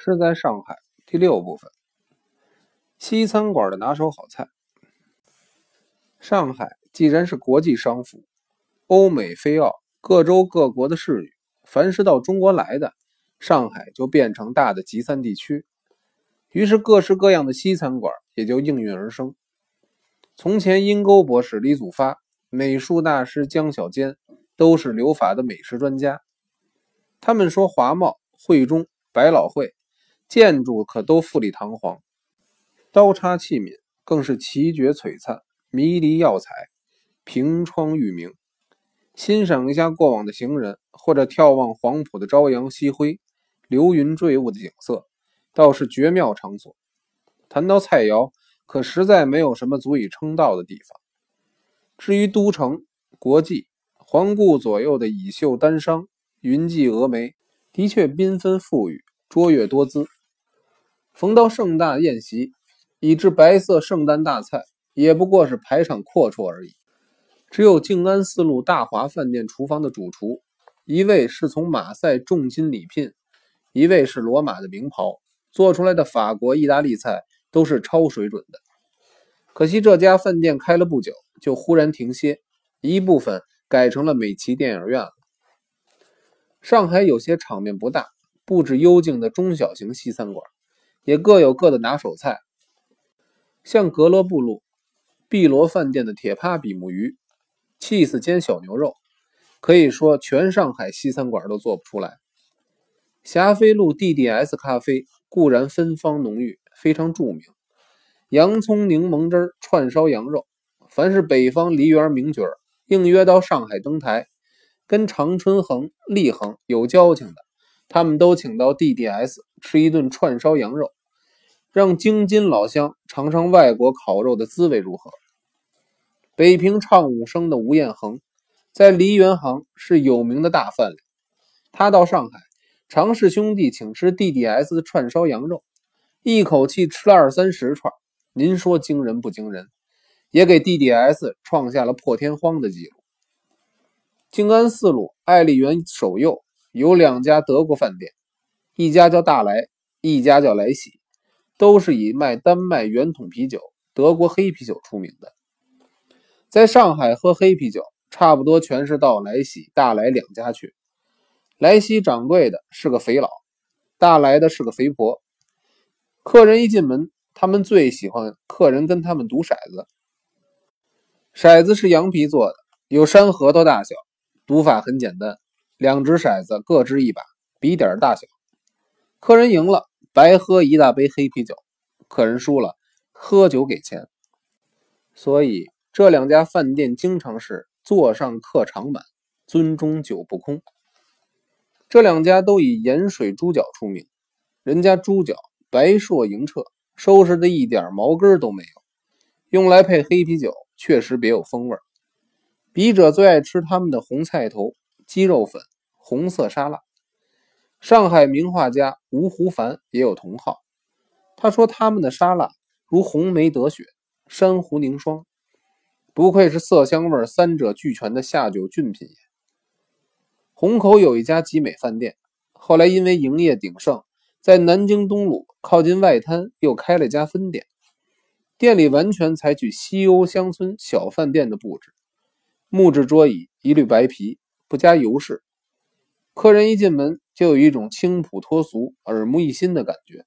是在上海第六部分，西餐馆的拿手好菜。上海既然是国际商府，欧美非澳各州各国的侍女，凡是到中国来的，上海就变成大的集散地区。于是各式各样的西餐馆也就应运而生。从前，阴沟博士李祖发、美术大师江小坚都是留法的美食专家。他们说，华贸、汇中、百老汇。建筑可都富丽堂皇，刀叉器皿更是奇绝璀璨，迷离耀彩，凭窗玉明。欣赏一下过往的行人，或者眺望黄埔的朝阳夕辉、流云坠雾的景色，倒是绝妙场所。谈到菜肴，可实在没有什么足以称道的地方。至于都城、国际、环顾左右的以秀单商、云髻峨眉，的确缤纷富裕，卓越多姿。逢到盛大宴席，以致白色圣诞大菜也不过是排场阔绰而已。只有静安寺路大华饭店厨房的主厨，一位是从马赛重金礼聘，一位是罗马的名袍，做出来的法国、意大利菜都是超水准的。可惜这家饭店开了不久，就忽然停歇，一部分改成了美琪电影院了。上海有些场面不大、布置幽静的中小型西餐馆。也各有各的拿手菜，像格勒布路、碧螺饭店的铁帕比目鱼、气死煎小牛肉，可以说全上海西餐馆都做不出来。霞飞路 DDS 咖啡固然芬芳浓郁，非常著名，洋葱柠檬汁串烧羊肉，凡是北方梨园名角应约到上海登台，跟常春恒、立恒有交情的，他们都请到 DDS 吃一顿串烧羊肉。让京津老乡尝尝外国烤肉的滋味如何？北平唱武生的吴彦恒，在梨园行是有名的大饭量。他到上海，常氏兄弟请吃 DDS 串烧羊肉，一口气吃了二三十串。您说惊人不惊人？也给 DDS 创下了破天荒的记录。静安寺路爱丽园首右有两家德国饭店，一家叫大来，一家叫来喜。都是以卖丹麦圆桶啤酒、德国黑啤酒出名的。在上海喝黑啤酒，差不多全是到来喜、大来两家去。来喜掌柜的是个肥佬，大来的是个肥婆。客人一进门，他们最喜欢客人跟他们赌骰子。骰子是羊皮做的，有山核桃大小。赌法很简单，两只骰子各支一把，比点大小。客人赢了。白喝一大杯黑啤酒，客人输了，喝酒给钱。所以这两家饭店经常是座上客常满，樽中酒不空。这两家都以盐水猪脚出名，人家猪脚白硕莹澈，收拾的一点毛根都没有，用来配黑啤酒确实别有风味。笔者最爱吃他们的红菜头、鸡肉粉、红色沙拉。上海名画家吴湖凡也有同好，他说他们的沙拉如红梅得雪，珊瑚凝霜，不愧是色香味三者俱全的下酒俊品也。虹口有一家集美饭店，后来因为营业鼎盛，在南京东路靠近外滩又开了家分店，店里完全采取西欧乡村小饭店的布置，木质桌椅，一律白皮，不加油饰，客人一进门。就有一种清朴脱俗、耳目一新的感觉。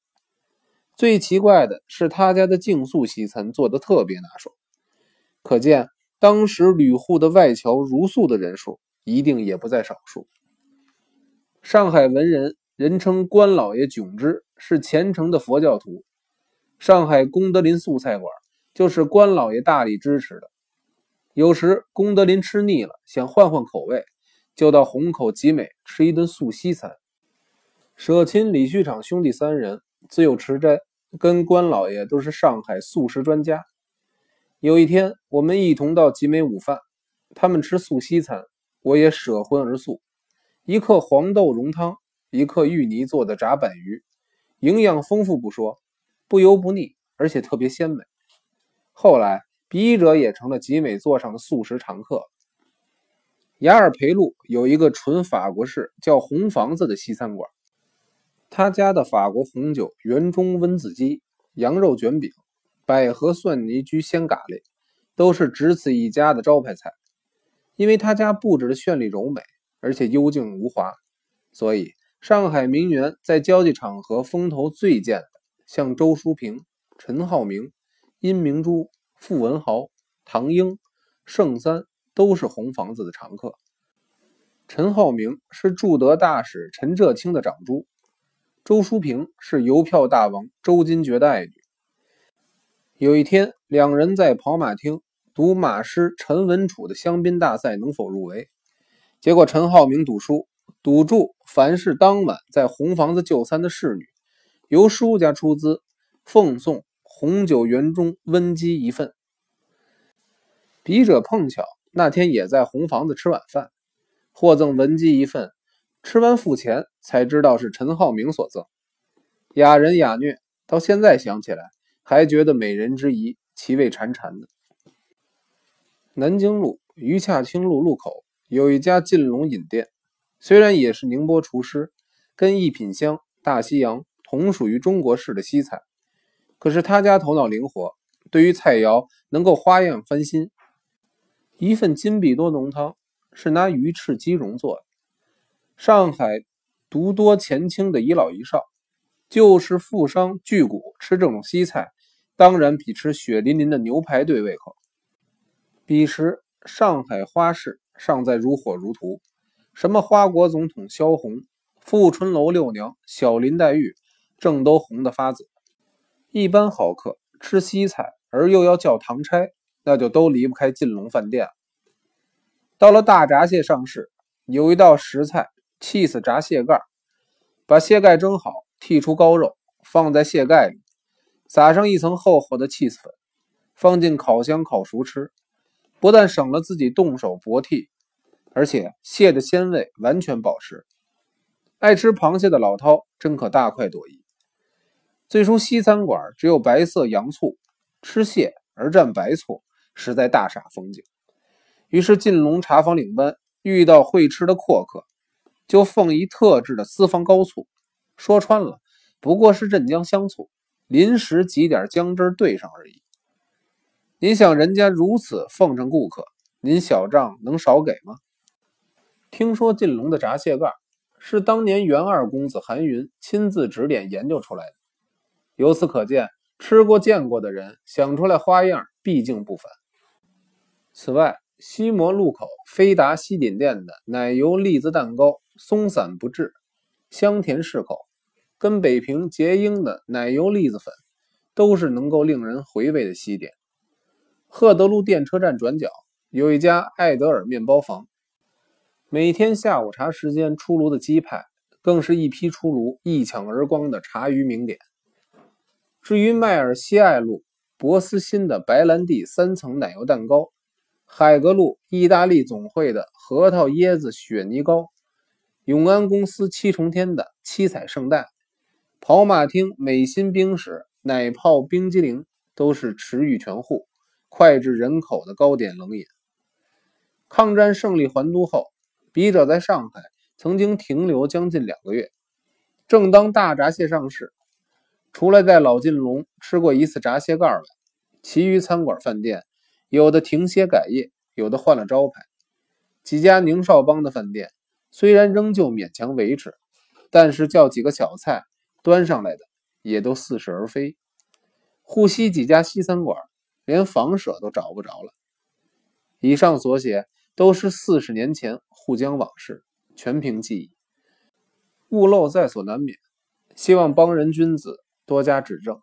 最奇怪的是，他家的净素西餐做的特别拿手，可见当时旅沪的外侨如素的人数一定也不在少数。上海文人人称关老爷囧之，是虔诚的佛教徒。上海功德林素菜馆就是关老爷大力支持的。有时功德林吃腻了，想换换口味，就到虹口集美吃一顿素西餐。舍亲李旭场兄弟三人自幼持斋，跟关老爷都是上海素食专家。有一天，我们一同到集美午饭，他们吃素西餐，我也舍荤而素。一克黄豆蓉汤，一克芋泥做的炸板鱼，营养丰富不说，不油不腻，而且特别鲜美。后来，笔者也成了集美座上的素食常客。雅尔培路有一个纯法国式叫红房子的西餐馆。他家的法国红酒园中温子鸡、羊肉卷饼、百合蒜泥焗鲜蛤蜊，都是只此一家的招牌菜。因为他家布置的绚丽柔美，而且幽静无华，所以上海名媛在交际场合风头最健的，像周淑萍、陈浩明、殷明珠、傅文豪、唐英、盛三，都是红房子的常客。陈浩明是驻德大使陈浙清的长珠。周淑萍是邮票大王周金爵的爱女。有一天，两人在跑马厅赌马师陈文楚的香槟大赛能否入围。结果陈浩明赌输，赌注凡是当晚在红房子就餐的侍女，由输家出资奉送红酒园中温鸡一份。笔者碰巧那天也在红房子吃晚饭，获赠文鸡一份。吃完付钱，才知道是陈浩明所赠，雅人雅虐，到现在想起来还觉得美人之仪，其味潺潺的。南京路余洽清路路口有一家晋龙饮店，虽然也是宁波厨师，跟一品香、大西洋同属于中国式的西菜，可是他家头脑灵活，对于菜肴能够花样翻新。一份金碧多浓汤是拿鱼翅鸡茸做的。上海独多前清的遗老遗少，就是富商巨贾吃这种西菜，当然比吃血淋淋的牛排对胃口。彼时上海花市尚在如火如荼，什么花国总统萧红、富春楼六娘小林黛玉，正都红得发紫。一般豪客吃西菜而又要叫唐差，那就都离不开进龙饭店。到了大闸蟹上市，有一道食菜。气死炸蟹盖，把蟹盖蒸好，剔出膏肉，放在蟹盖里，撒上一层厚厚的气死粉，放进烤箱烤熟吃。不但省了自己动手剥剔，而且蟹的鲜味完全保持。爱吃螃蟹的老饕真可大快朵颐。最初西餐馆只有白色洋醋，吃蟹而蘸白醋，实在大煞风景。于是进龙茶坊领班遇到会吃的阔客。就奉一特制的私房高醋，说穿了不过是镇江香醋，临时挤点姜汁兑上而已。您想人家如此奉承顾客，您小账能少给吗？听说晋龙的炸蟹盖是当年袁二公子韩云亲自指点研究出来的，由此可见，吃过见过的人想出来花样毕竟不凡。此外，西摩路口飞达西点店的奶油栗子蛋糕。松散不滞，香甜适口，跟北平结英的奶油栗子粉都是能够令人回味的西点。赫德路电车站转角有一家艾德尔面包房，每天下午茶时间出炉的鸡排，更是一批出炉一抢而光的茶余名点。至于迈尔西艾路博斯新的白兰地三层奶油蛋糕，海格路意大利总会的核桃椰子雪泥糕。永安公司七重天的七彩圣代，跑马厅美心冰室奶泡冰激凌，都是池玉全户、脍炙人口的糕点冷饮。抗战胜利还都后，笔者在上海曾经停留将近两个月。正当大闸蟹上市，除了在老晋龙吃过一次闸蟹盖外，其余餐馆饭店有的停歇改业，有的换了招牌。几家宁少帮的饭店。虽然仍旧勉强维持，但是叫几个小菜端上来的也都似是而非。沪西几家西餐馆连房舍都找不着了。以上所写都是四十年前沪江往事，全凭记忆，误漏在所难免。希望帮人君子多加指正。